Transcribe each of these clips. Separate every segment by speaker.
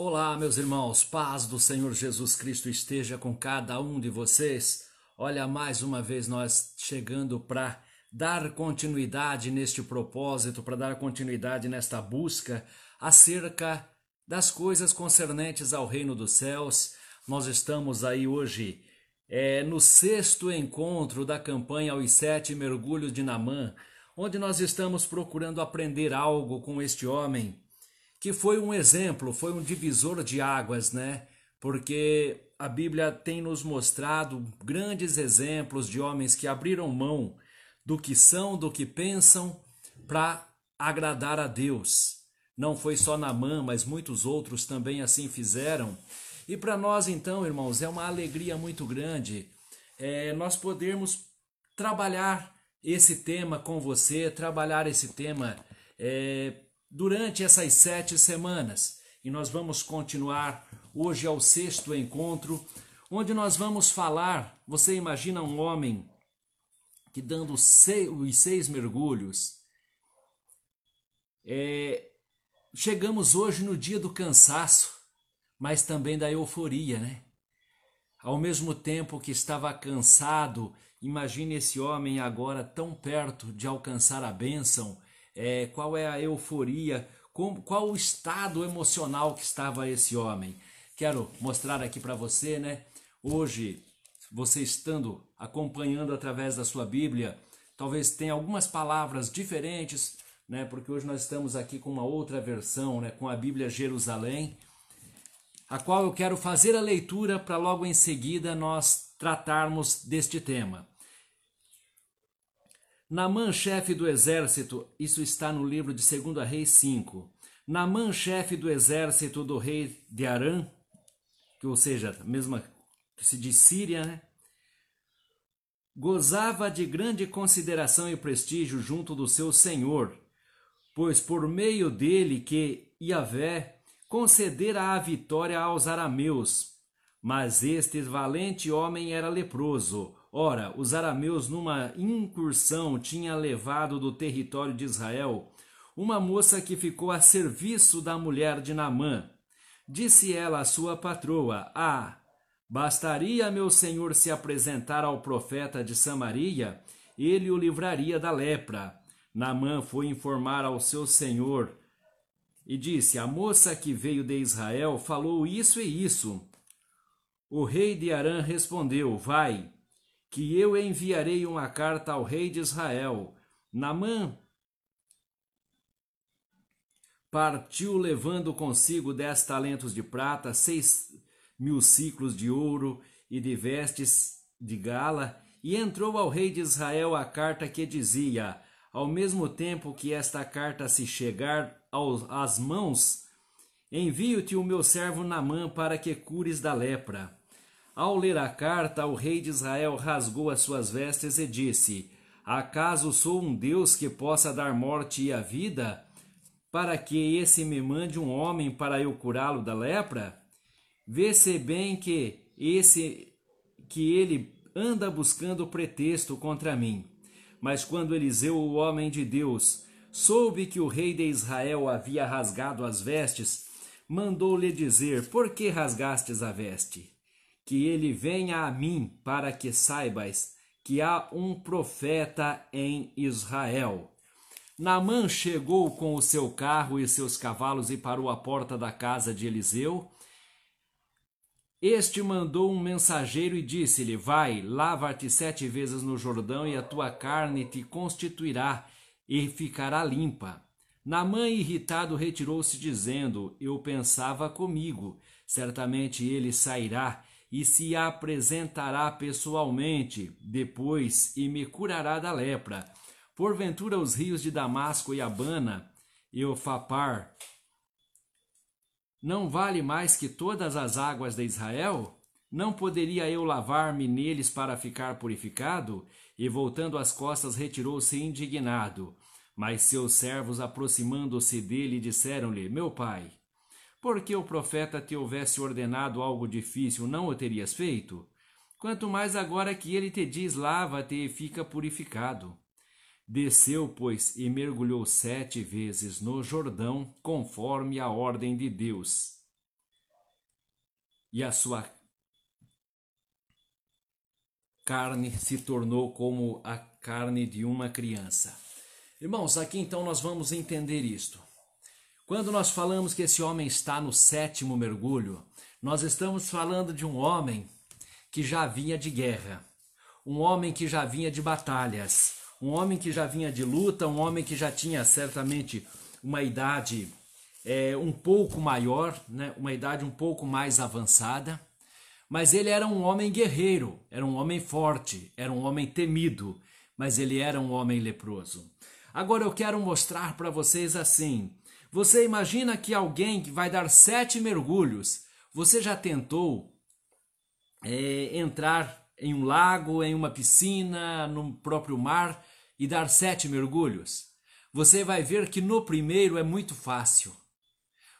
Speaker 1: Olá, meus irmãos, paz do Senhor Jesus Cristo esteja com cada um de vocês. Olha, mais uma vez nós chegando para dar continuidade neste propósito, para dar continuidade nesta busca acerca das coisas concernentes ao reino dos céus. Nós estamos aí hoje é, no sexto encontro da campanha Os Sete Mergulhos de Namã, onde nós estamos procurando aprender algo com este homem que foi um exemplo, foi um divisor de águas, né? Porque a Bíblia tem nos mostrado grandes exemplos de homens que abriram mão do que são, do que pensam, para agradar a Deus. Não foi só Namã, mas muitos outros também assim fizeram. E para nós, então, irmãos, é uma alegria muito grande é, nós podermos trabalhar esse tema com você, trabalhar esse tema é, durante essas sete semanas. E nós vamos continuar hoje ao sexto encontro, onde nós vamos falar. Você imagina um homem que, dando seis, os seis mergulhos, é, chegamos hoje no dia do cansaço, mas também da euforia, né? Ao mesmo tempo que estava cansado, imagine esse homem agora tão perto de alcançar a bênção é, qual é a euforia, qual o estado emocional que estava esse homem. Quero mostrar aqui para você, né? Hoje, você estando acompanhando através da sua Bíblia, talvez tenha algumas palavras diferentes, né? Porque hoje nós estamos aqui com uma outra versão, né? Com a Bíblia Jerusalém, a qual eu quero fazer a leitura para logo em seguida nós tratarmos deste tema. Namã, chefe do exército, isso está no livro de 2 Reis 5. Namã, chefe do exército do rei de Arã, que ou seja, mesma que se diz Síria, né? Gozava de grande consideração e prestígio junto do seu senhor, pois por meio dele que Iavé concedera a vitória aos arameus. Mas este valente homem era leproso, Ora, os arameus, numa incursão, tinha levado do território de Israel uma moça que ficou a serviço da mulher de Namã. Disse ela à sua patroa: Ah, bastaria meu senhor se apresentar ao profeta de Samaria, ele o livraria da lepra. Namã foi informar ao seu senhor e disse: A moça que veio de Israel falou isso e isso. O rei de Arã respondeu: Vai que eu enviarei uma carta ao rei de Israel. Namã partiu levando consigo dez talentos de prata, seis mil ciclos de ouro e de vestes de gala, e entrou ao rei de Israel a carta que dizia: Ao mesmo tempo que esta carta se chegar às mãos, envio-te o meu servo Namã para que cures da lepra. Ao ler a carta, o rei de Israel rasgou as suas vestes e disse: Acaso sou um Deus que possa dar morte e a vida? Para que esse me mande um homem para eu curá-lo da lepra? Vê-se bem que esse que ele anda buscando pretexto contra mim. Mas quando Eliseu, o homem de Deus, soube que o rei de Israel havia rasgado as vestes, mandou-lhe dizer: Por que rasgastes a veste? Que ele venha a mim, para que saibas que há um profeta em Israel. Naamã chegou com o seu carro e seus cavalos e parou à porta da casa de Eliseu. Este mandou um mensageiro e disse-lhe: Vai, lava-te sete vezes no Jordão, e a tua carne te constituirá e ficará limpa. Naamã, irritado, retirou-se, dizendo: Eu pensava comigo, certamente ele sairá e se apresentará pessoalmente depois e me curará da lepra. Porventura os rios de Damasco e Abana e o Fapar não vale mais que todas as águas de Israel? Não poderia eu lavar-me neles para ficar purificado? E voltando as costas, retirou-se indignado. Mas seus servos, aproximando-se dele, disseram-lhe: Meu pai, porque o profeta te houvesse ordenado algo difícil, não o terias feito? Quanto mais agora que ele te diz: lava-te e fica purificado. Desceu, pois, e mergulhou sete vezes no Jordão, conforme a ordem de Deus. e a sua carne se tornou como a carne de uma criança. Irmãos, aqui então nós vamos entender isto. Quando nós falamos que esse homem está no sétimo mergulho, nós estamos falando de um homem que já vinha de guerra, um homem que já vinha de batalhas, um homem que já vinha de luta, um homem que já tinha certamente uma idade é, um pouco maior, né, uma idade um pouco mais avançada, mas ele era um homem guerreiro, era um homem forte, era um homem temido, mas ele era um homem leproso. Agora eu quero mostrar para vocês assim: você imagina que alguém que vai dar sete mergulhos, você já tentou é, entrar em um lago, em uma piscina, no próprio mar e dar sete mergulhos? Você vai ver que no primeiro é muito fácil.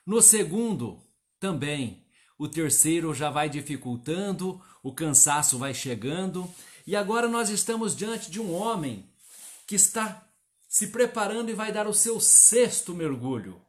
Speaker 1: No segundo, também. O terceiro já vai dificultando, o cansaço vai chegando, e agora nós estamos diante de um homem que está se preparando e vai dar o seu sexto mergulho.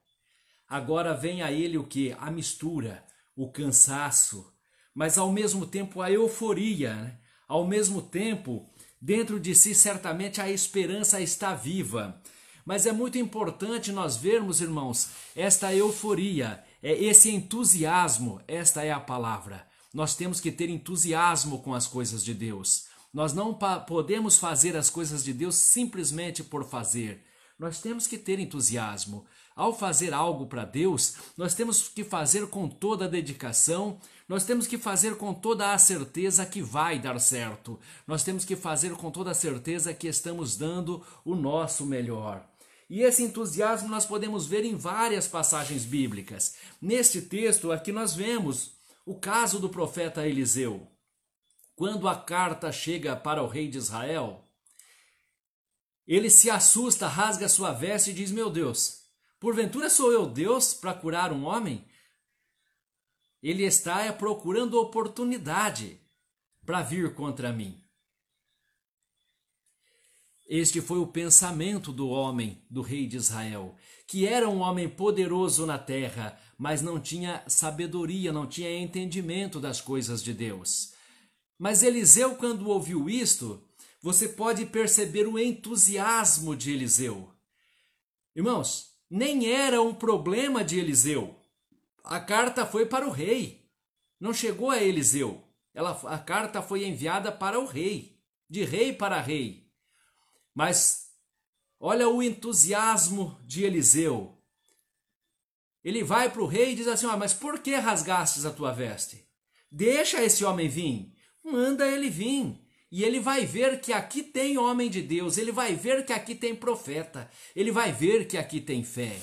Speaker 1: Agora vem a ele o que? A mistura, o cansaço, mas ao mesmo tempo a euforia, né? ao mesmo tempo, dentro de si certamente a esperança está viva. Mas é muito importante nós vermos, irmãos, esta euforia, é esse entusiasmo, esta é a palavra. Nós temos que ter entusiasmo com as coisas de Deus. Nós não podemos fazer as coisas de Deus simplesmente por fazer. Nós temos que ter entusiasmo. Ao fazer algo para Deus, nós temos que fazer com toda a dedicação, nós temos que fazer com toda a certeza que vai dar certo. Nós temos que fazer com toda a certeza que estamos dando o nosso melhor. E esse entusiasmo nós podemos ver em várias passagens bíblicas. Neste texto aqui nós vemos o caso do profeta Eliseu. Quando a carta chega para o rei de Israel, ele se assusta, rasga sua veste e diz: Meu Deus, porventura sou eu Deus para curar um homem? Ele está procurando oportunidade para vir contra mim. Este foi o pensamento do homem, do rei de Israel, que era um homem poderoso na terra, mas não tinha sabedoria, não tinha entendimento das coisas de Deus. Mas Eliseu, quando ouviu isto, você pode perceber o entusiasmo de Eliseu. Irmãos, nem era um problema de Eliseu. A carta foi para o rei, não chegou a Eliseu. Ela, a carta foi enviada para o rei, de rei para rei. Mas olha o entusiasmo de Eliseu. Ele vai para o rei e diz assim: ah, Mas por que rasgastes a tua veste? Deixa esse homem vir, manda ele vir. E ele vai ver que aqui tem homem de Deus, ele vai ver que aqui tem profeta, ele vai ver que aqui tem fé.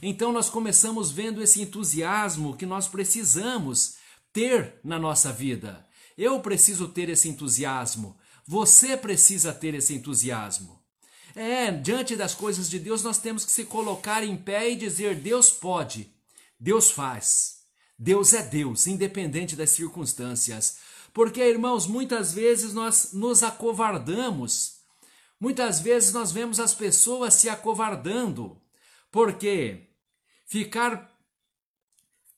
Speaker 1: Então nós começamos vendo esse entusiasmo que nós precisamos ter na nossa vida. Eu preciso ter esse entusiasmo, você precisa ter esse entusiasmo. É, diante das coisas de Deus, nós temos que se colocar em pé e dizer: Deus pode, Deus faz. Deus é Deus, independente das circunstâncias. Porque, irmãos, muitas vezes nós nos acovardamos. Muitas vezes nós vemos as pessoas se acovardando. Porque ficar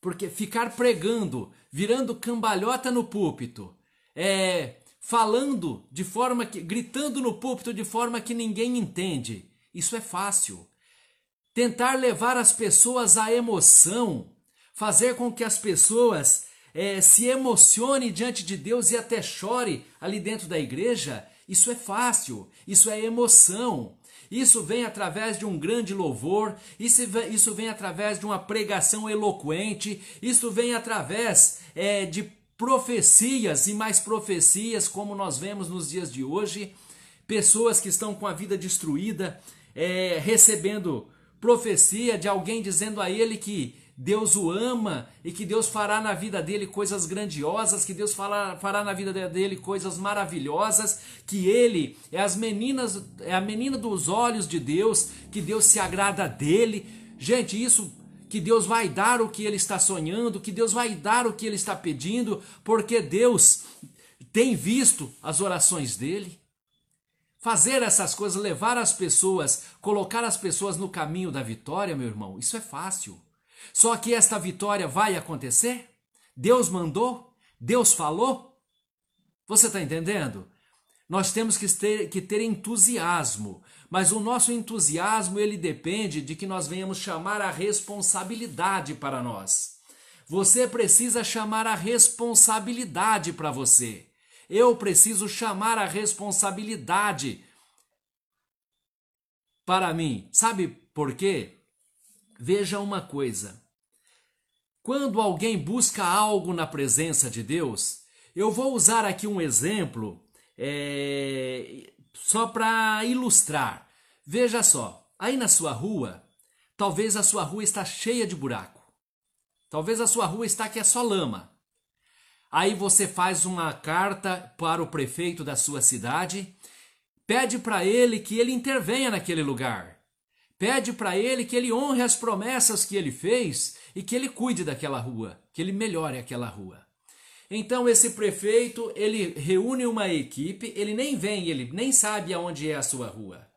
Speaker 1: porque ficar pregando, virando cambalhota no púlpito, é falando de forma que gritando no púlpito de forma que ninguém entende. Isso é fácil. Tentar levar as pessoas à emoção, fazer com que as pessoas é, se emocionem diante de Deus e até chore ali dentro da igreja, isso é fácil, isso é emoção. Isso vem através de um grande louvor, isso vem, isso vem através de uma pregação eloquente, isso vem através é, de profecias e mais profecias, como nós vemos nos dias de hoje, pessoas que estão com a vida destruída, é, recebendo profecia de alguém dizendo a ele que Deus o ama e que Deus fará na vida dele coisas grandiosas, que Deus fará, fará na vida dele coisas maravilhosas, que ele é as meninas, é a menina dos olhos de Deus, que Deus se agrada dele. Gente, isso que Deus vai dar o que ele está sonhando, que Deus vai dar o que ele está pedindo, porque Deus tem visto as orações dele. Fazer essas coisas, levar as pessoas, colocar as pessoas no caminho da vitória, meu irmão, isso é fácil. Só que esta vitória vai acontecer? Deus mandou? Deus falou? Você está entendendo? Nós temos que ter, que ter entusiasmo, mas o nosso entusiasmo ele depende de que nós venhamos chamar a responsabilidade para nós. Você precisa chamar a responsabilidade para você. Eu preciso chamar a responsabilidade para mim. Sabe por quê? Veja uma coisa. Quando alguém busca algo na presença de Deus, eu vou usar aqui um exemplo é, só para ilustrar. Veja só, aí na sua rua, talvez a sua rua está cheia de buraco. Talvez a sua rua está que é só lama. Aí você faz uma carta para o prefeito da sua cidade, pede para ele que ele intervenha naquele lugar. Pede para ele que ele honre as promessas que ele fez e que ele cuide daquela rua, que ele melhore aquela rua. Então esse prefeito, ele reúne uma equipe, ele nem vem, ele nem sabe aonde é a sua rua.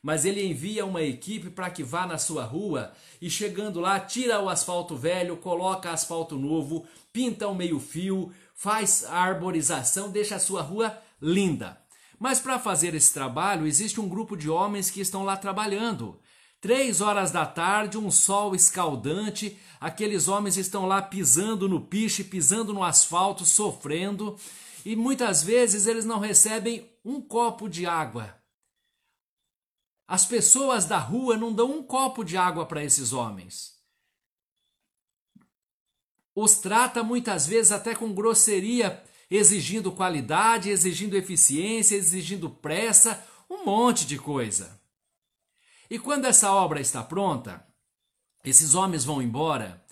Speaker 1: Mas ele envia uma equipe para que vá na sua rua e chegando lá, tira o asfalto velho, coloca asfalto novo, pinta o meio-fio, faz arborização, deixa a sua rua linda. Mas para fazer esse trabalho, existe um grupo de homens que estão lá trabalhando. Três horas da tarde, um sol escaldante, aqueles homens estão lá pisando no piche, pisando no asfalto, sofrendo, e muitas vezes eles não recebem um copo de água. As pessoas da rua não dão um copo de água para esses homens. Os trata muitas vezes até com grosseria, exigindo qualidade, exigindo eficiência, exigindo pressa, um monte de coisa. E quando essa obra está pronta, esses homens vão embora.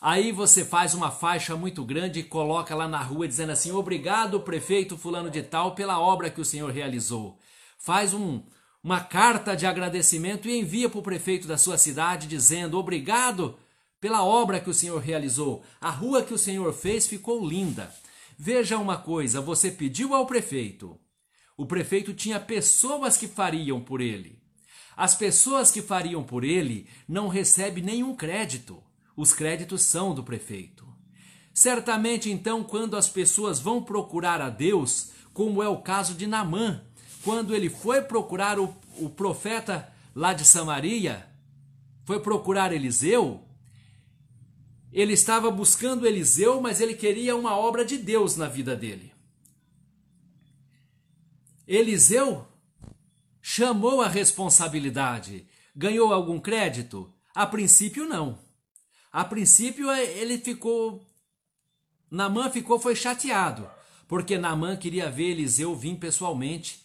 Speaker 1: Aí você faz uma faixa muito grande e coloca lá na rua dizendo assim: Obrigado, prefeito Fulano de Tal, pela obra que o senhor realizou. Faz um, uma carta de agradecimento e envia para o prefeito da sua cidade dizendo: Obrigado pela obra que o senhor realizou. A rua que o senhor fez ficou linda. Veja uma coisa: você pediu ao prefeito. O prefeito tinha pessoas que fariam por ele. As pessoas que fariam por ele não recebem nenhum crédito. Os créditos são do prefeito. Certamente, então, quando as pessoas vão procurar a Deus, como é o caso de Namã, quando ele foi procurar o, o profeta lá de Samaria, foi procurar Eliseu, ele estava buscando Eliseu, mas ele queria uma obra de Deus na vida dele. Eliseu chamou a responsabilidade, ganhou algum crédito? A princípio, não. A princípio, é, ele ficou. Namã ficou, foi chateado, porque Namã queria ver Eliseu vir pessoalmente.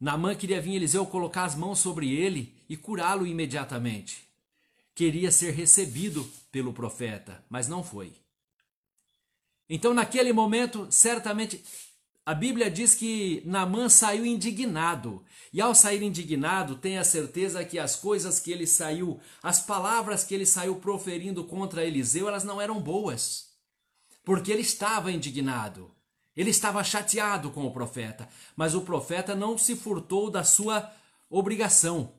Speaker 1: Namã queria vir Eliseu colocar as mãos sobre ele e curá-lo imediatamente. Queria ser recebido pelo profeta, mas não foi. Então, naquele momento, certamente a Bíblia diz que Namã saiu indignado. E ao sair indignado, tenha certeza que as coisas que ele saiu, as palavras que ele saiu proferindo contra Eliseu, elas não eram boas. Porque ele estava indignado. Ele estava chateado com o profeta, mas o profeta não se furtou da sua obrigação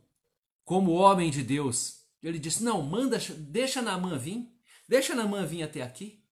Speaker 1: como homem de Deus. Ele disse: "Não, manda, deixa Namã vir, deixa Namã vir até aqui".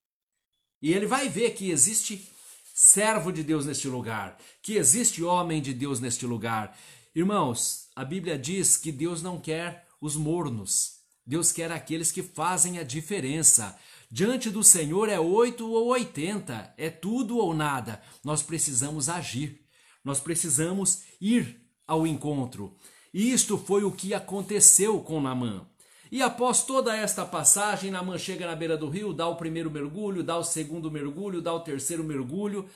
Speaker 1: E ele vai ver que existe servo de Deus neste lugar, que existe homem de Deus neste lugar. Irmãos, a Bíblia diz que Deus não quer os mornos, Deus quer aqueles que fazem a diferença. Diante do Senhor é oito ou oitenta, é tudo ou nada. Nós precisamos agir, nós precisamos ir ao encontro. Isto foi o que aconteceu com Namã. E após toda esta passagem, Namã chega na beira do rio, dá o primeiro mergulho, dá o segundo mergulho, dá o terceiro mergulho.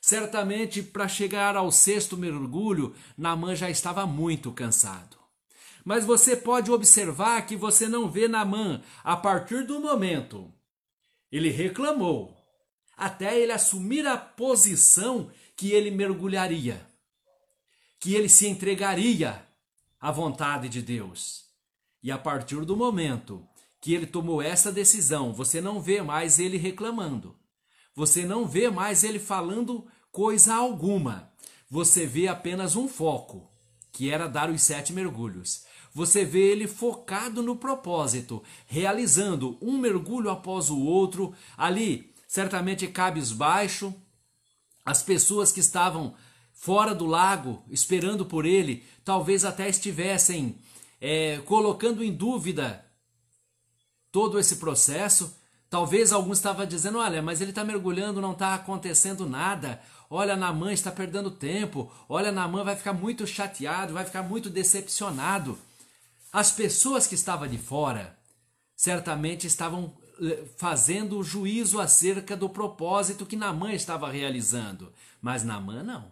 Speaker 1: Certamente, para chegar ao sexto mergulho, Namã já estava muito cansado. Mas você pode observar que você não vê Namã a partir do momento. Ele reclamou, até ele assumir a posição que ele mergulharia, que ele se entregaria à vontade de Deus. E a partir do momento que ele tomou essa decisão, você não vê mais ele reclamando. Você não vê mais ele falando coisa alguma. Você vê apenas um foco, que era dar os sete mergulhos. você vê ele focado no propósito, realizando um mergulho após o outro, ali, certamente cabisbaixo, as pessoas que estavam fora do lago, esperando por ele, talvez até estivessem é, colocando em dúvida todo esse processo. Talvez alguns estavam dizendo: olha, mas ele está mergulhando, não está acontecendo nada. Olha, Namã está perdendo tempo. Olha, Namã vai ficar muito chateado, vai ficar muito decepcionado. As pessoas que estavam de fora certamente estavam eh, fazendo juízo acerca do propósito que Namã estava realizando. Mas Namã não.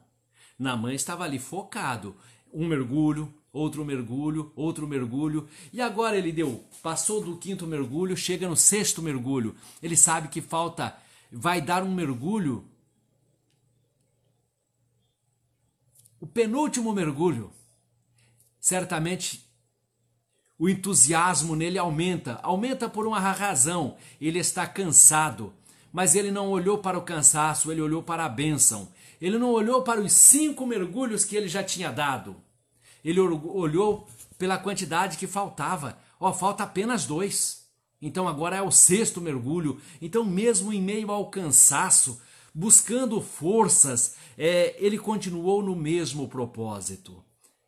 Speaker 1: Namã estava ali focado. Um mergulho, outro mergulho, outro mergulho. E agora ele deu, passou do quinto mergulho, chega no sexto mergulho. Ele sabe que falta, vai dar um mergulho. O penúltimo mergulho. Certamente o entusiasmo nele aumenta, aumenta por uma razão. Ele está cansado, mas ele não olhou para o cansaço, ele olhou para a bênção. Ele não olhou para os cinco mergulhos que ele já tinha dado. Ele olhou pela quantidade que faltava. Ó, oh, falta apenas dois. Então agora é o sexto mergulho. Então, mesmo em meio ao cansaço, buscando forças, é, ele continuou no mesmo propósito.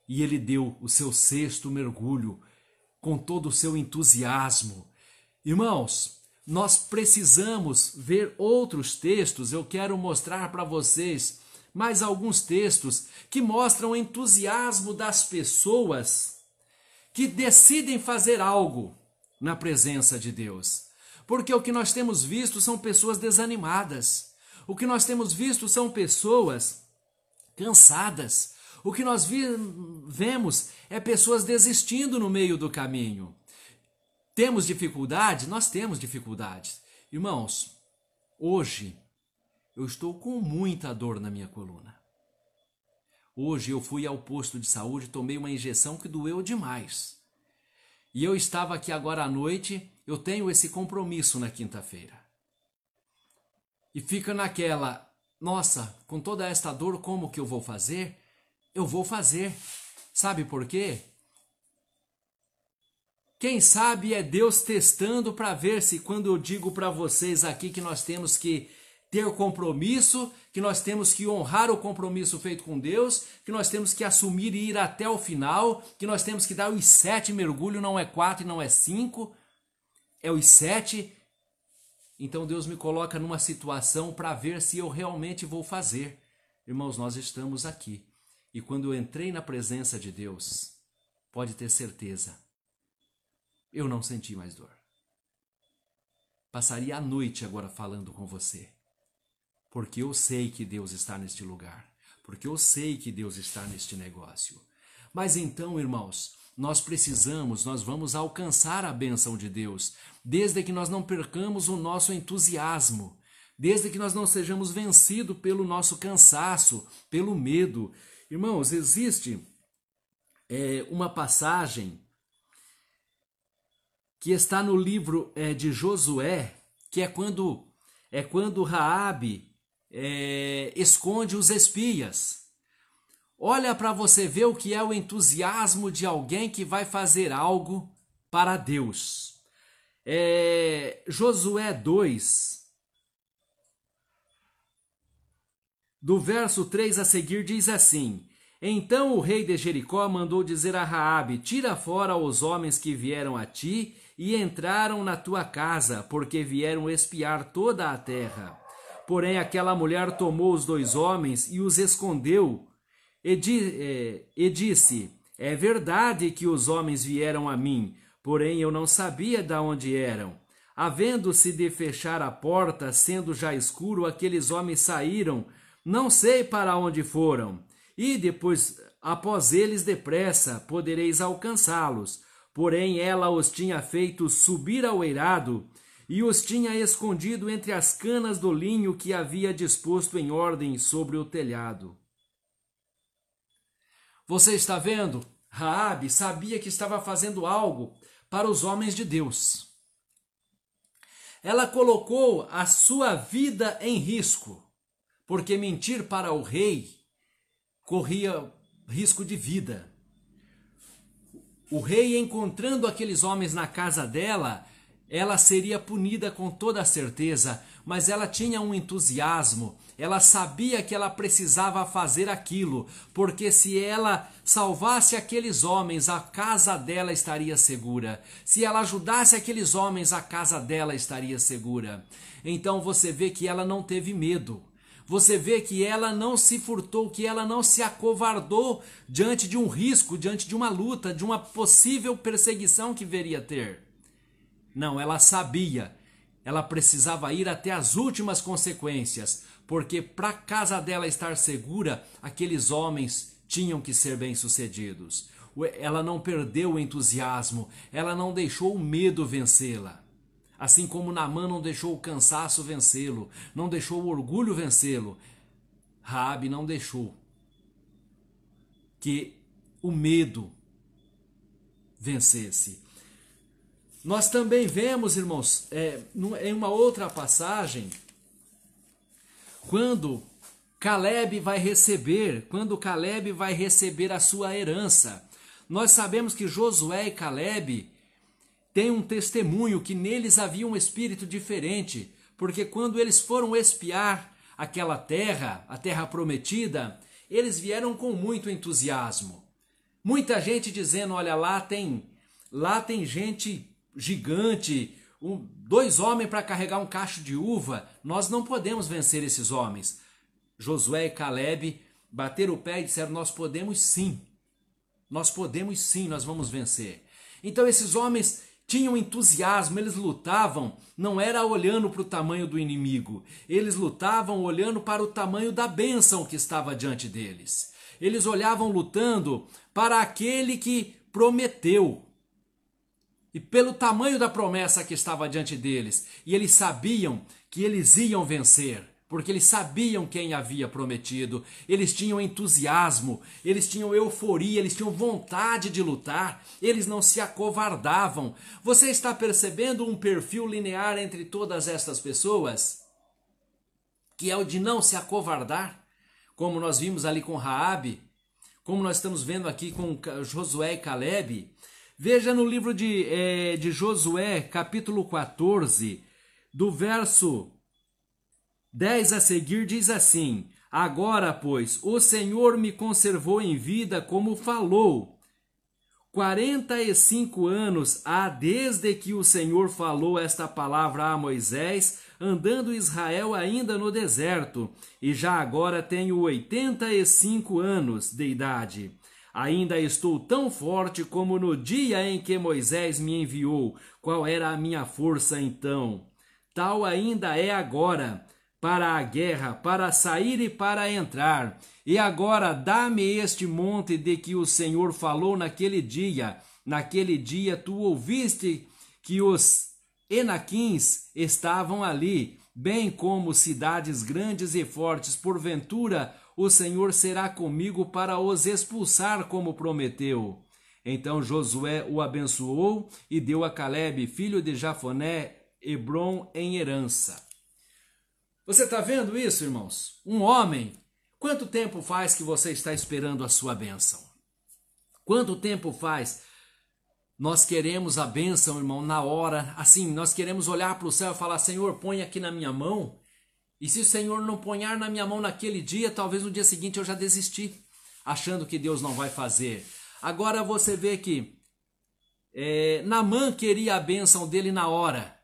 Speaker 1: E ele deu o seu sexto mergulho com todo o seu entusiasmo. Irmãos, nós precisamos ver outros textos. Eu quero mostrar para vocês mais alguns textos que mostram o entusiasmo das pessoas que decidem fazer algo na presença de Deus. Porque o que nós temos visto são pessoas desanimadas. O que nós temos visto são pessoas cansadas, o que nós vemos é pessoas desistindo no meio do caminho. Temos dificuldades? Nós temos dificuldades. Irmãos, hoje eu estou com muita dor na minha coluna. Hoje eu fui ao posto de saúde e tomei uma injeção que doeu demais. E eu estava aqui agora à noite, eu tenho esse compromisso na quinta-feira. E fica naquela, nossa, com toda esta dor, como que eu vou fazer? eu vou fazer. Sabe por quê? Quem sabe é Deus testando para ver se quando eu digo para vocês aqui que nós temos que ter compromisso, que nós temos que honrar o compromisso feito com Deus, que nós temos que assumir e ir até o final, que nós temos que dar os sete mergulhos, não é quatro e não é cinco, é os sete. Então Deus me coloca numa situação para ver se eu realmente vou fazer. Irmãos, nós estamos aqui. E quando eu entrei na presença de Deus, pode ter certeza, eu não senti mais dor. Passaria a noite agora falando com você, porque eu sei que Deus está neste lugar, porque eu sei que Deus está neste negócio. Mas então, irmãos, nós precisamos, nós vamos alcançar a bênção de Deus, desde que nós não percamos o nosso entusiasmo, desde que nós não sejamos vencidos pelo nosso cansaço, pelo medo, Irmãos, existe é, uma passagem que está no livro é, de Josué, que é quando é quando Raabe é, esconde os espias. Olha para você ver o que é o entusiasmo de alguém que vai fazer algo para Deus. É, Josué 2, Do verso 3 a seguir diz assim: Então o rei de Jericó mandou dizer a Raabe: Tira fora os homens que vieram a ti e entraram na tua casa, porque vieram espiar toda a terra. Porém aquela mulher tomou os dois homens e os escondeu, e, di, é, e disse: É verdade que os homens vieram a mim, porém eu não sabia de onde eram. Havendo-se de fechar a porta, sendo já escuro, aqueles homens saíram não sei para onde foram, e depois, após eles depressa, podereis alcançá-los. Porém, ela os tinha feito subir ao eirado e os tinha escondido entre as canas do linho que havia disposto em ordem sobre o telhado. Você está vendo? Raabe sabia que estava fazendo algo para os homens de Deus. Ela colocou a sua vida em risco porque mentir para o rei corria risco de vida. o rei encontrando aqueles homens na casa dela, ela seria punida com toda certeza, mas ela tinha um entusiasmo, ela sabia que ela precisava fazer aquilo, porque se ela salvasse aqueles homens, a casa dela estaria segura. Se ela ajudasse aqueles homens, a casa dela estaria segura. Então você vê que ela não teve medo. Você vê que ela não se furtou, que ela não se acovardou diante de um risco, diante de uma luta, de uma possível perseguição que veria ter. Não, ela sabia. Ela precisava ir até as últimas consequências, porque para casa dela estar segura, aqueles homens tinham que ser bem-sucedidos. Ela não perdeu o entusiasmo, ela não deixou o medo vencê-la. Assim como Namã não deixou o cansaço vencê-lo, não deixou o orgulho vencê-lo, Raabe não deixou que o medo vencesse. Nós também vemos, irmãos, é, em uma outra passagem, quando Caleb vai receber, quando Caleb vai receber a sua herança. Nós sabemos que Josué e Caleb têm um testemunho que neles havia um espírito diferente, porque quando eles foram espiar aquela terra, a terra prometida, eles vieram com muito entusiasmo. Muita gente dizendo: "Olha lá tem, lá tem gente gigante, um, dois homens para carregar um cacho de uva, nós não podemos vencer esses homens. Josué e Caleb bateram o pé e disseram: Nós podemos sim, nós podemos sim, nós vamos vencer. Então esses homens tinham entusiasmo, eles lutavam, não era olhando para o tamanho do inimigo, eles lutavam olhando para o tamanho da bênção que estava diante deles. Eles olhavam lutando para aquele que prometeu, e pelo tamanho da promessa que estava diante deles. E eles sabiam que eles iam vencer, porque eles sabiam quem havia prometido. Eles tinham entusiasmo, eles tinham euforia, eles tinham vontade de lutar, eles não se acovardavam. Você está percebendo um perfil linear entre todas estas pessoas? Que é o de não se acovardar, como nós vimos ali com Raabe, como nós estamos vendo aqui com Josué e Caleb. Veja no livro de, é, de Josué, capítulo 14, do verso 10 a seguir, diz assim: Agora, pois, o Senhor me conservou em vida como falou. Quarenta e cinco anos há desde que o Senhor falou esta palavra a Moisés, andando Israel ainda no deserto, e já agora tenho oitenta e cinco anos de idade. Ainda estou tão forte como no dia em que Moisés me enviou. Qual era a minha força então? Tal ainda é agora, para a guerra, para sair e para entrar. E agora dá-me este monte de que o Senhor falou naquele dia. Naquele dia tu ouviste que os Enaquins estavam ali, bem como cidades grandes e fortes. Porventura, o Senhor será comigo para os expulsar, como prometeu. Então Josué o abençoou e deu a Caleb, filho de Jafoné, Hebron em herança. Você está vendo isso, irmãos? Um homem. Quanto tempo faz que você está esperando a sua bênção? Quanto tempo faz? Nós queremos a bênção, irmão, na hora. Assim, nós queremos olhar para o céu e falar: Senhor, põe aqui na minha mão e se o Senhor não ponhar na minha mão naquele dia, talvez no dia seguinte eu já desisti, achando que Deus não vai fazer. Agora você vê que é, Namã queria a bênção dele na hora.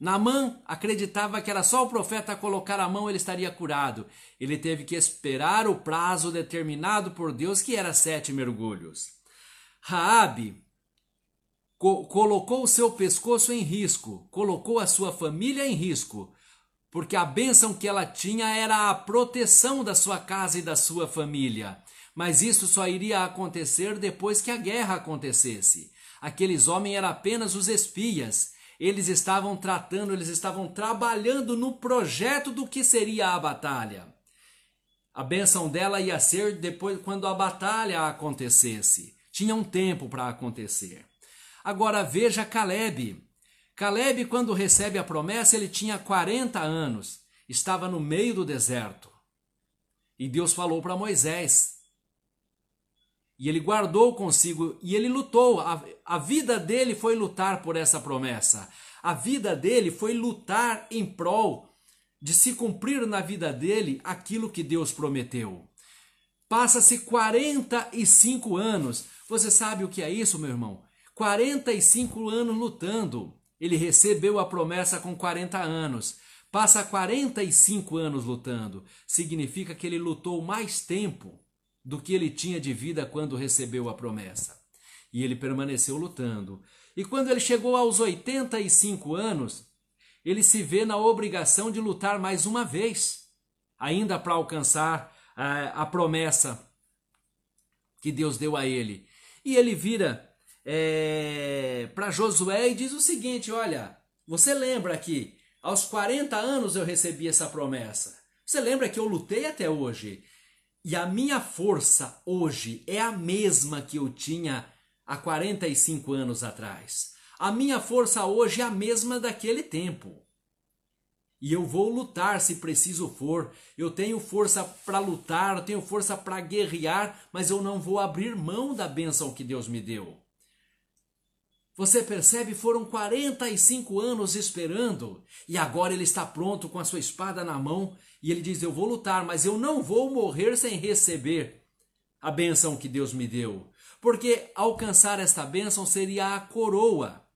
Speaker 1: Namã acreditava que era só o profeta colocar a mão ele estaria curado. Ele teve que esperar o prazo determinado por Deus, que era sete mergulhos. Raabe co colocou o seu pescoço em risco, colocou a sua família em risco porque a bênção que ela tinha era a proteção da sua casa e da sua família. Mas isso só iria acontecer depois que a guerra acontecesse. Aqueles homens eram apenas os espias. Eles estavam tratando, eles estavam trabalhando no projeto do que seria a batalha. A bênção dela ia ser depois quando a batalha acontecesse. Tinha um tempo para acontecer. Agora veja Caleb. Caleb, quando recebe a promessa, ele tinha 40 anos, estava no meio do deserto. E Deus falou para Moisés: E ele guardou consigo e ele lutou. A, a vida dele foi lutar por essa promessa. A vida dele foi lutar em prol de se cumprir na vida dele aquilo que Deus prometeu. Passa-se 45 anos. Você sabe o que é isso, meu irmão? 45 anos lutando. Ele recebeu a promessa com 40 anos. Passa 45 anos lutando. Significa que ele lutou mais tempo do que ele tinha de vida quando recebeu a promessa. E ele permaneceu lutando. E quando ele chegou aos 85 anos, ele se vê na obrigação de lutar mais uma vez, ainda para alcançar a, a, promessa que Deus deu a ele. E ele vira é, para Josué e diz o seguinte: Olha, você lembra que aos 40 anos eu recebi essa promessa? Você lembra que eu lutei até hoje? E a minha força hoje é a mesma que eu tinha há 45 anos atrás. A minha força hoje é a mesma daquele tempo. E eu vou lutar se preciso for. Eu tenho força para lutar, eu tenho força para guerrear, mas eu não vou abrir mão da bênção que Deus me deu. Você percebe, foram 45 anos esperando e agora ele está pronto com a sua espada na mão e ele diz: Eu vou lutar, mas eu não vou morrer sem receber a bênção que Deus me deu. Porque alcançar esta bênção seria a coroa.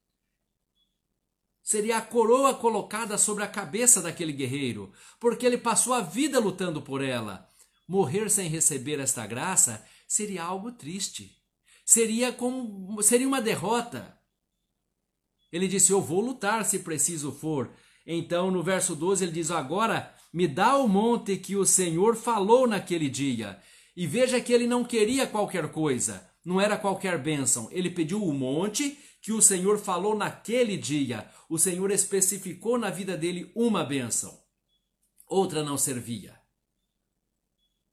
Speaker 1: Seria a coroa colocada sobre a cabeça daquele guerreiro, porque ele passou a vida lutando por ela. Morrer sem receber esta graça seria algo triste. Seria como seria uma derrota. Ele disse: Eu vou lutar se preciso for. Então, no verso 12, ele diz: Agora me dá o monte que o Senhor falou naquele dia. E veja que ele não queria qualquer coisa, não era qualquer bênção. Ele pediu o monte que o Senhor falou naquele dia. O Senhor especificou na vida dele uma bênção, outra não servia.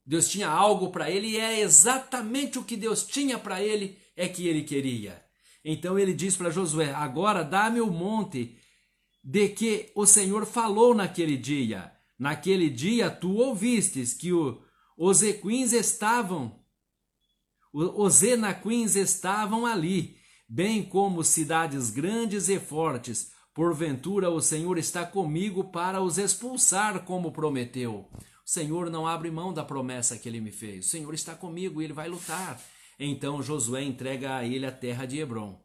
Speaker 1: Deus tinha algo para ele e é exatamente o que Deus tinha para ele é que ele queria. Então ele diz para Josué: Agora dá-me o monte de que o Senhor falou naquele dia. Naquele dia tu ouvistes que o, os equins estavam, os enaquins estavam ali, bem como cidades grandes e fortes. Porventura o Senhor está comigo para os expulsar, como prometeu. O Senhor não abre mão da promessa que ele me fez. O Senhor está comigo e ele vai lutar. Então Josué entrega a ele a terra de Hebron.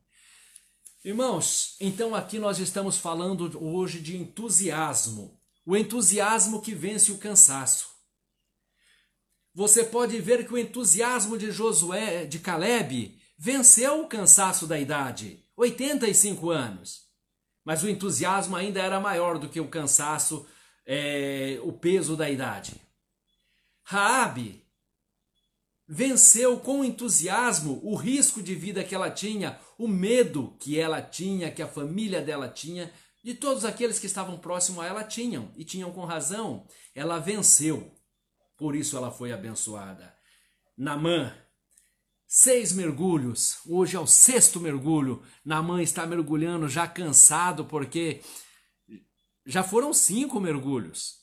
Speaker 1: Irmãos, então aqui nós estamos falando hoje de entusiasmo, o entusiasmo que vence o cansaço. Você pode ver que o entusiasmo de Josué, de Caleb, venceu o cansaço da idade, 85 anos. Mas o entusiasmo ainda era maior do que o cansaço, é, o peso da idade. Raabe venceu com entusiasmo o risco de vida que ela tinha, o medo que ela tinha, que a família dela tinha, de todos aqueles que estavam próximos a ela tinham, e tinham com razão. Ela venceu, por isso ela foi abençoada. Namã, seis mergulhos, hoje é o sexto mergulho. Namã está mergulhando já cansado, porque já foram cinco mergulhos.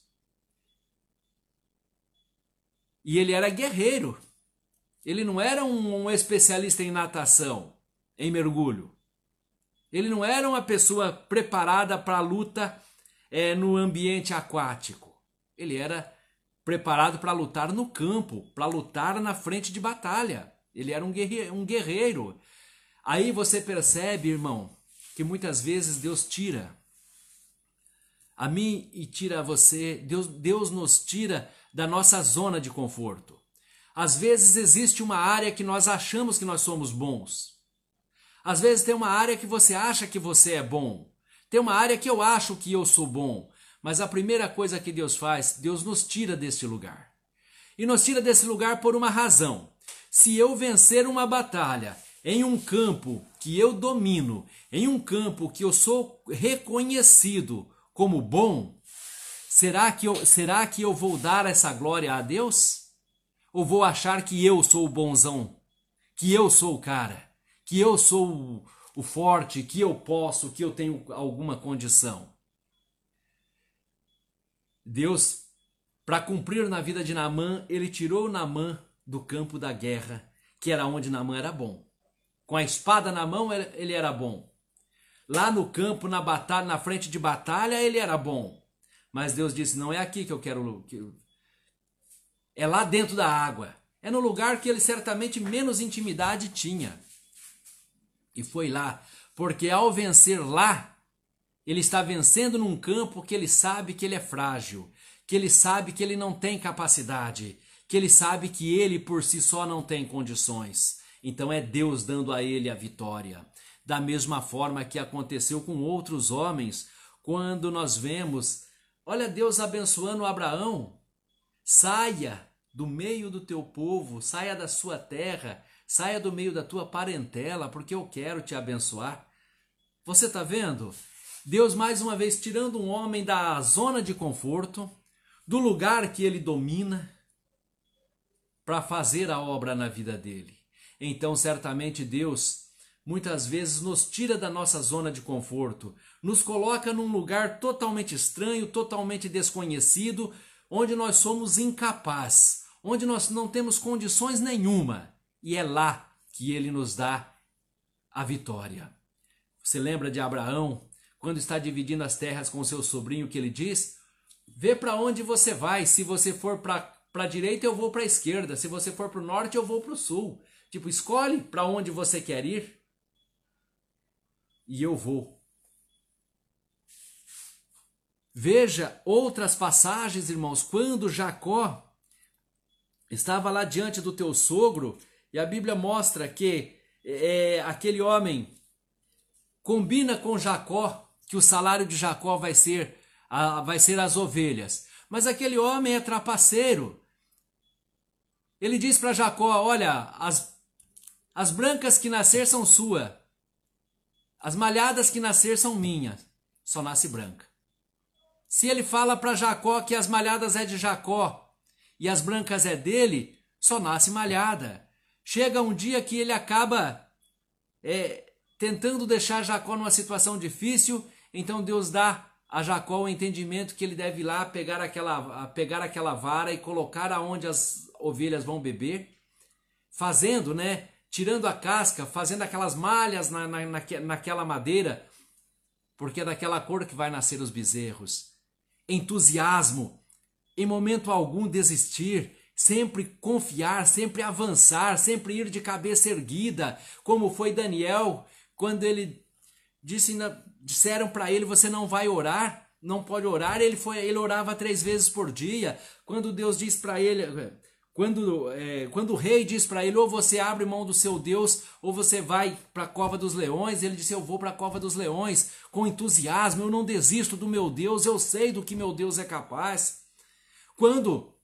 Speaker 1: E ele era guerreiro, ele não era um, um especialista em natação, em mergulho. Ele não era uma pessoa preparada para a luta é, no ambiente aquático. Ele era preparado para lutar no campo, para lutar na frente de batalha. Ele era um guerreiro, um guerreiro. Aí você percebe, irmão, que muitas vezes Deus tira a mim e tira a você. Deus, Deus nos tira da nossa zona de conforto. Às vezes existe uma área que nós achamos que nós somos bons. Às vezes tem uma área que você acha que você é bom. Tem uma área que eu acho que eu sou bom. Mas a primeira coisa que Deus faz, Deus nos tira deste lugar. E nos tira desse lugar por uma razão. Se eu vencer uma batalha em um campo que eu domino, em um campo que eu sou reconhecido como bom, será que eu, será que eu vou dar essa glória a Deus? Ou vou achar que eu sou o bonzão? Que eu sou o cara? Que eu sou o forte? Que eu posso? Que eu tenho alguma condição? Deus, para cumprir na vida de Naamã, ele tirou Naamã do campo da guerra que era onde Naamã era bom. Com a espada na mão, ele era bom. Lá no campo, na batalha, na frente de batalha, ele era bom. Mas Deus disse: não é aqui que eu quero. É lá dentro da água. É no lugar que ele certamente menos intimidade tinha. E foi lá, porque ao vencer lá, ele está vencendo num campo que ele sabe que ele é frágil, que ele sabe que ele não tem capacidade, que ele sabe que ele por si só não tem condições. Então é Deus dando a ele a vitória. Da mesma forma que aconteceu com outros homens, quando nós vemos, olha Deus abençoando Abraão, saia do meio do teu povo, saia da sua terra, saia do meio da tua parentela, porque eu quero te abençoar. Você está vendo? Deus mais uma vez tirando um homem da zona de conforto, do lugar que ele domina, para fazer a obra na vida dele. Então, certamente Deus muitas vezes nos tira da nossa zona de conforto, nos coloca num lugar totalmente estranho, totalmente desconhecido, onde nós somos incapazes, onde nós não temos condições nenhuma, e é lá que ele nos dá a vitória. Você lembra de Abraão, quando está dividindo as terras com seu sobrinho, que ele diz: Vê para onde você vai, se você for para a direita eu vou para a esquerda, se você for para o norte eu vou para o sul. Tipo, escolhe para onde você quer ir e eu vou. Veja outras passagens, irmãos, quando Jacó estava lá diante do teu sogro e a Bíblia mostra que é, aquele homem combina com Jacó que o salário de Jacó vai ser, a, vai ser as ovelhas. Mas aquele homem é trapaceiro. Ele diz para Jacó: Olha, as, as brancas que nascer são sua, as malhadas que nascer são minhas, só nasce branca. Se ele fala para Jacó que as malhadas é de Jacó e as brancas é dele, só nasce malhada. Chega um dia que ele acaba é, tentando deixar Jacó numa situação difícil, então Deus dá a Jacó o entendimento que ele deve ir lá pegar aquela, pegar aquela vara e colocar aonde as ovelhas vão beber, fazendo, né? Tirando a casca, fazendo aquelas malhas na, na, naquela madeira, porque é daquela cor que vai nascer os bezerros. Entusiasmo, em momento algum desistir, sempre confiar, sempre avançar, sempre ir de cabeça erguida, como foi Daniel, quando ele disse disseram para ele: você não vai orar, não pode orar. Ele foi, ele orava três vezes por dia. Quando Deus diz para ele, quando, é, quando o rei diz para ele: ou você abre mão do seu Deus, ou você vai para a cova dos leões. Ele disse: eu vou para a cova dos leões com entusiasmo. Eu não desisto do meu Deus. Eu sei do que meu Deus é capaz. Quando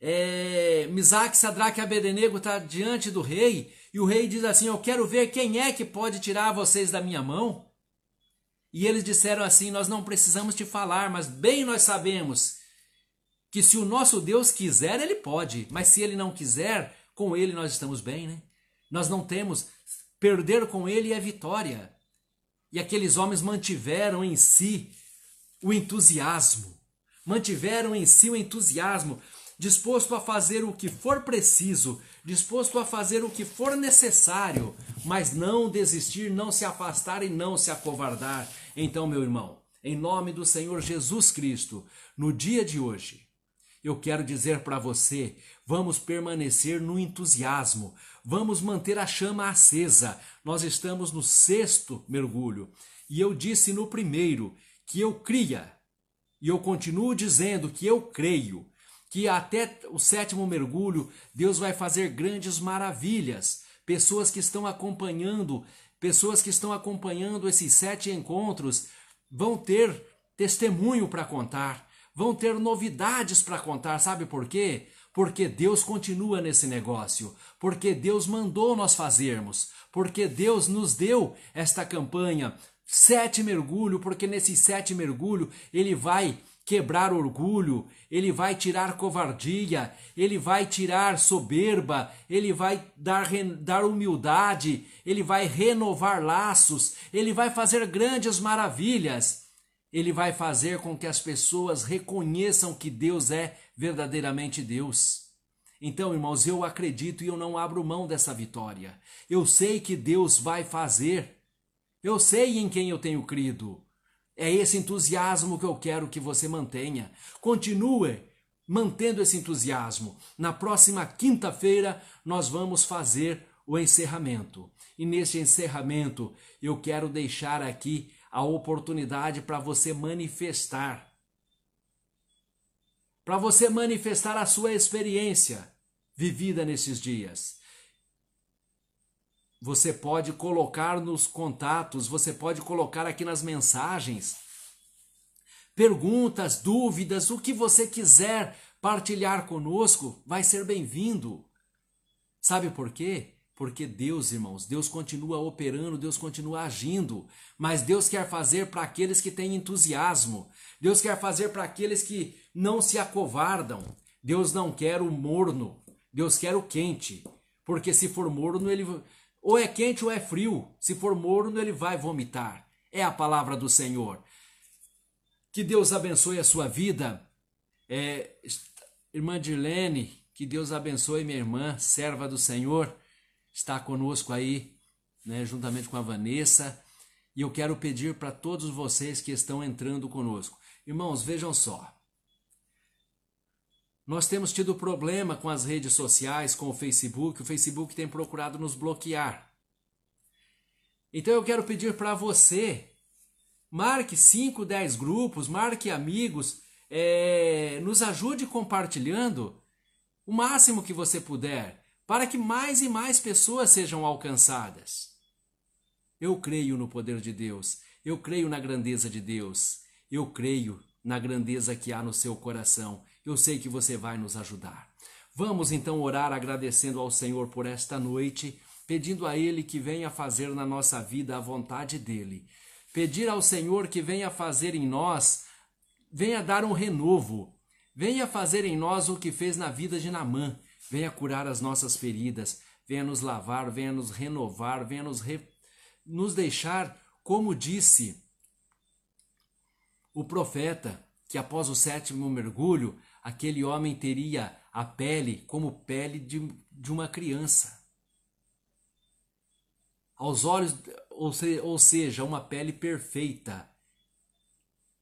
Speaker 1: é, Misaque, Sadraque e Abednego está diante do rei e o rei diz assim: Eu quero ver quem é que pode tirar vocês da minha mão. E eles disseram assim: Nós não precisamos te falar, mas bem nós sabemos que se o nosso Deus quiser, ele pode, mas se ele não quiser, com ele nós estamos bem, né? Nós não temos. Perder com ele é vitória. E aqueles homens mantiveram em si o entusiasmo, mantiveram em si o entusiasmo, disposto a fazer o que for preciso, disposto a fazer o que for necessário, mas não desistir, não se afastar e não se acovardar. Então, meu irmão, em nome do Senhor Jesus Cristo, no dia de hoje, eu quero dizer para você: vamos permanecer no entusiasmo, vamos manter a chama acesa. Nós estamos no sexto mergulho e eu disse no primeiro que eu cria, e eu continuo dizendo que eu creio que até o sétimo mergulho Deus vai fazer grandes maravilhas. Pessoas que estão acompanhando Pessoas que estão acompanhando esses sete encontros vão ter testemunho para contar, vão ter novidades para contar, sabe por quê? Porque Deus continua nesse negócio, porque Deus mandou nós fazermos, porque Deus nos deu esta campanha. Sete mergulho, porque nesses sete mergulho ele vai quebrar orgulho, ele vai tirar covardia, ele vai tirar soberba, ele vai dar, dar humildade, ele vai renovar laços, ele vai fazer grandes maravilhas. Ele vai fazer com que as pessoas reconheçam que Deus é verdadeiramente Deus. Então, irmãos, eu acredito e eu não abro mão dessa vitória. Eu sei que Deus vai fazer. Eu sei em quem eu tenho crido. É esse entusiasmo que eu quero que você mantenha. Continue mantendo esse entusiasmo. Na próxima quinta-feira, nós vamos fazer o encerramento. E nesse encerramento, eu quero deixar aqui a oportunidade para você manifestar. Para você manifestar a sua experiência vivida nesses dias. Você pode colocar nos contatos, você pode colocar aqui nas mensagens perguntas, dúvidas, o que você quiser partilhar conosco, vai ser bem-vindo. Sabe por quê? Porque Deus, irmãos, Deus continua operando, Deus continua agindo, mas Deus quer fazer para aqueles que têm entusiasmo, Deus quer fazer para aqueles que não se acovardam. Deus não quer o morno, Deus quer o quente, porque se for morno, ele ou é quente ou é frio, se for morno, ele vai vomitar. É a palavra do Senhor. Que Deus abençoe a sua vida. É, irmã Dirlene, que Deus abençoe minha irmã, serva do Senhor, está conosco aí, né, juntamente com a Vanessa. E eu quero pedir para todos vocês que estão entrando conosco. Irmãos, vejam só. Nós temos tido problema com as redes sociais, com o Facebook. O Facebook tem procurado nos bloquear. Então eu quero pedir para você Marque 5, 10 grupos, marque amigos, é, nos ajude compartilhando o máximo que você puder, para que mais e mais pessoas sejam alcançadas. Eu creio no poder de Deus, eu creio na grandeza de Deus, eu creio na grandeza que há no seu coração. Eu sei que você vai nos ajudar. Vamos então orar agradecendo ao Senhor por esta noite, pedindo a Ele que venha fazer na nossa vida a vontade dEle. Pedir ao Senhor que venha fazer em nós, venha dar um renovo, venha fazer em nós o que fez na vida de Namã, venha curar as nossas feridas, venha nos lavar, venha nos renovar, venha nos, re... nos deixar, como disse o profeta, que após o sétimo mergulho, aquele homem teria a pele como pele de, de uma criança. Aos olhos ou, se, ou seja, uma pele perfeita.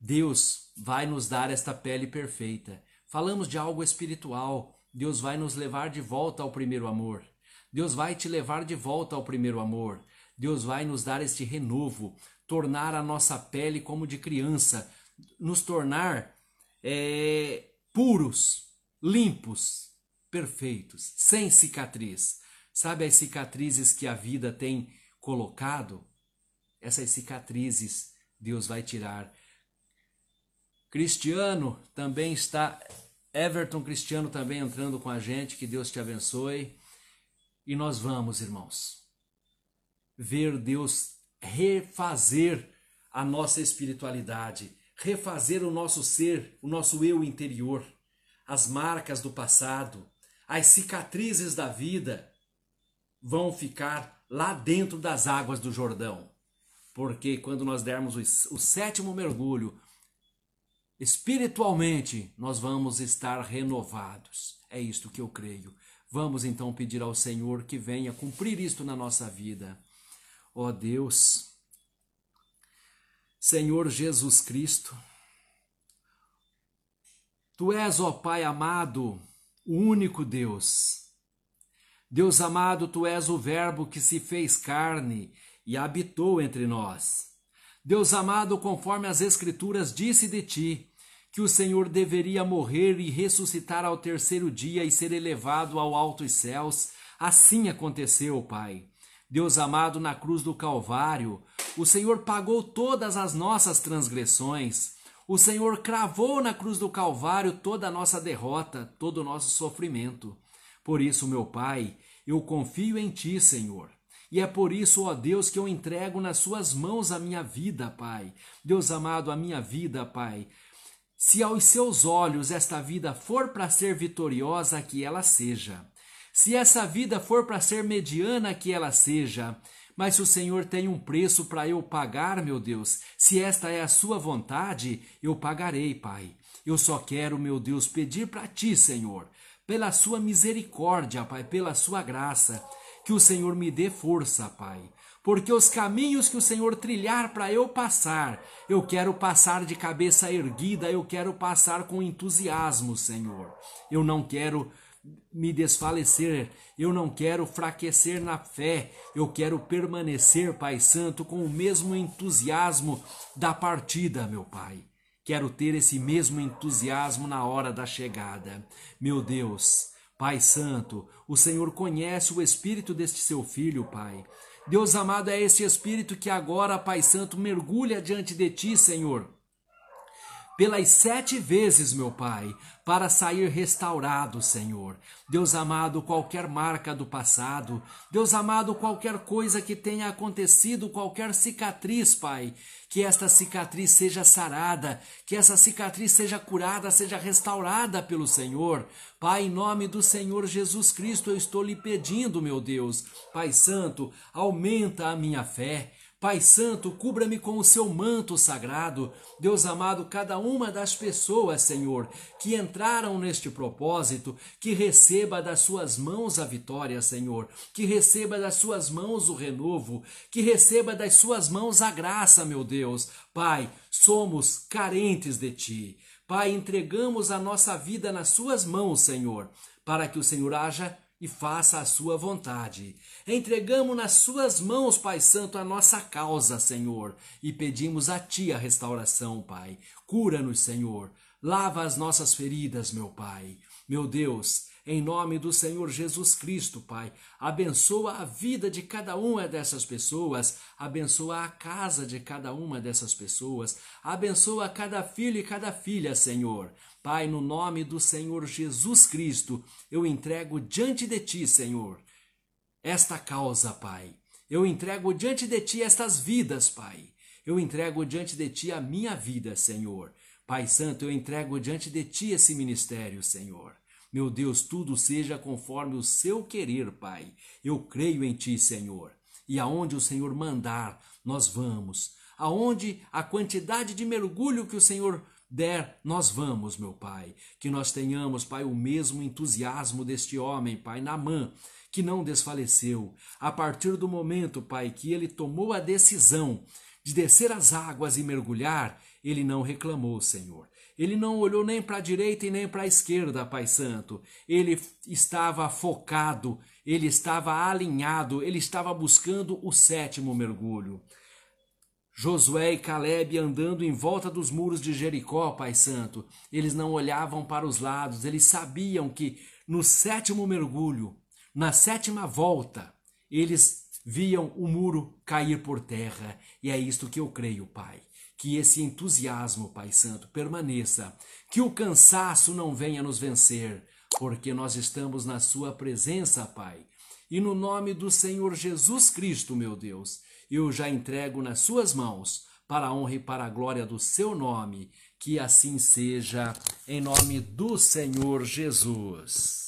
Speaker 1: Deus vai nos dar esta pele perfeita. Falamos de algo espiritual. Deus vai nos levar de volta ao primeiro amor. Deus vai te levar de volta ao primeiro amor. Deus vai nos dar este renovo, tornar a nossa pele como de criança, nos tornar é, puros, limpos, perfeitos, sem cicatriz. Sabe as cicatrizes que a vida tem colocado, essas cicatrizes Deus vai tirar. Cristiano também está, Everton Cristiano também entrando com a gente, que Deus te abençoe. E nós vamos, irmãos, ver Deus refazer a nossa espiritualidade, refazer o nosso ser, o nosso eu interior, as marcas do passado, as cicatrizes da vida vão ficar lá dentro das águas do Jordão. Porque quando nós dermos o, sétimo mergulho, espiritualmente nós vamos estar renovados. É isto que eu creio. Vamos então pedir ao Senhor que venha cumprir isto na nossa vida. Ó oh Deus, Senhor Jesus Cristo, Tu és, ó Pai amado, o único Deus Deus amado, tu és o Verbo que se fez carne e habitou entre nós. Deus amado, conforme as Escrituras disse de ti, que o Senhor deveria morrer e ressuscitar ao terceiro dia e ser elevado ao altos céus, assim aconteceu, Pai. Deus amado, na cruz do Calvário, o Senhor pagou todas as nossas transgressões. O Senhor cravou na cruz do Calvário toda a nossa derrota, todo o nosso sofrimento. Por isso, meu Pai, eu confio em Ti, Senhor. E é por isso, ó Deus, que eu entrego nas Suas mãos a minha vida, Pai. Deus amado, a minha vida, Pai. Se aos seus olhos esta vida for para ser vitoriosa, que ela seja. Se essa vida for para ser mediana, que ela seja. Mas se o Senhor tem um preço para eu pagar, meu Deus, se esta é a sua vontade, eu pagarei, Pai. Eu só quero, meu Deus, pedir para ti, Senhor, pela sua misericórdia, Pai, pela sua graça. Que o Senhor me dê força, Pai. Porque os caminhos que o Senhor trilhar para eu passar, eu quero passar de cabeça erguida, eu quero passar com entusiasmo, Senhor. Eu não quero me desfalecer, eu não quero fraquecer na fé, eu quero permanecer, Pai Santo, com o mesmo entusiasmo da partida, meu Pai. Quero ter esse mesmo entusiasmo na hora da chegada. Meu Deus, Pai Santo, o Senhor conhece o espírito deste seu filho, Pai. Deus amado, é esse espírito que agora, Pai Santo, mergulha diante de ti, Senhor pelas sete vezes, meu Pai, para sair restaurado, Senhor. Deus amado, qualquer marca do passado, Deus amado, qualquer coisa que tenha acontecido, qualquer cicatriz, Pai, que esta cicatriz seja sarada, que essa cicatriz seja curada, seja restaurada pelo Senhor. Pai, em nome do Senhor Jesus Cristo, eu estou lhe pedindo, meu Deus, Pai Santo, aumenta a minha fé. Pai Santo, cubra-me com o seu manto sagrado. Deus amado, cada uma das pessoas, Senhor, que entraram neste propósito, que receba das suas mãos a vitória, Senhor, que receba das suas mãos o renovo, que receba das suas mãos a graça, meu Deus. Pai, somos carentes de ti. Pai, entregamos a nossa vida nas suas mãos, Senhor, para que o Senhor haja e faça a sua vontade. Entregamos nas suas mãos, Pai Santo, a nossa causa, Senhor, e pedimos a Ti a restauração, Pai. Cura-nos, Senhor. Lava as nossas feridas, meu Pai. Meu Deus, em nome do Senhor Jesus Cristo, Pai, abençoa a vida de cada uma dessas pessoas, abençoa a casa de cada uma dessas pessoas, abençoa cada filho e cada filha, Senhor. Pai, no nome do Senhor Jesus Cristo, eu entrego diante de Ti, Senhor, esta causa, Pai. Eu entrego diante de Ti estas vidas, Pai. Eu entrego diante de Ti a minha vida, Senhor. Pai Santo, eu entrego diante de Ti esse ministério, Senhor. Meu Deus, tudo seja conforme o seu querer, Pai. Eu creio em Ti, Senhor. E aonde o Senhor mandar, nós vamos. Aonde a quantidade de mergulho que o Senhor der, nós vamos, meu Pai. Que nós tenhamos, Pai, o mesmo entusiasmo deste homem, Pai, Namã, que não desfaleceu. A partir do momento, Pai, que ele tomou a decisão de descer as águas e mergulhar, ele não reclamou, Senhor. Ele não olhou nem para a direita e nem para a esquerda, Pai Santo. Ele estava focado, ele estava alinhado, ele estava buscando o sétimo mergulho. Josué e Caleb andando em volta dos muros de Jericó, Pai Santo. Eles não olhavam para os lados, eles sabiam que no sétimo mergulho, na sétima volta, eles viam o muro cair por terra. E é isto que eu creio, Pai. Que esse entusiasmo, Pai Santo, permaneça. Que o cansaço não venha nos vencer, porque nós estamos na Sua presença, Pai. E no nome do Senhor Jesus Cristo, meu Deus eu já entrego nas suas mãos, para a honra e para a glória do seu nome, que assim seja, em nome do Senhor Jesus.